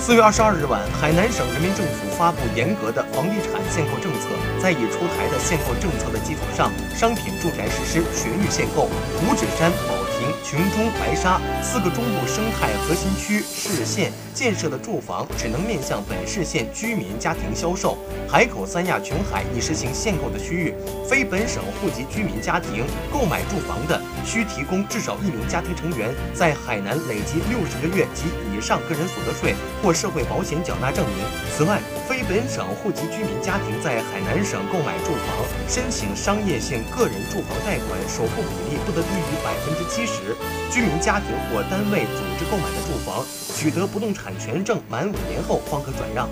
四月二十二日晚，海南省人民政府发布严格的房地产限购政策，在已出台的限购政策的基础上，商品住宅实施全域限购，五指山、保亭、琼中、白沙四个中部生态核心区市县建设的住房只能面向本市县居民家庭销售。海口三亚琼海已实行限购的区域，非本省户籍居民家庭购买住房的，需提供至少一名家庭成员在海南累计六十个月及以上个人所得税或社会保险缴纳证明。此外，非本省户籍居民家庭在海南省购买住房，申请商业性个人住房贷款首付比例不得低于百分之七十。时居民家庭或单位组织购买的住房，取得不动产权证满五年后方可转让。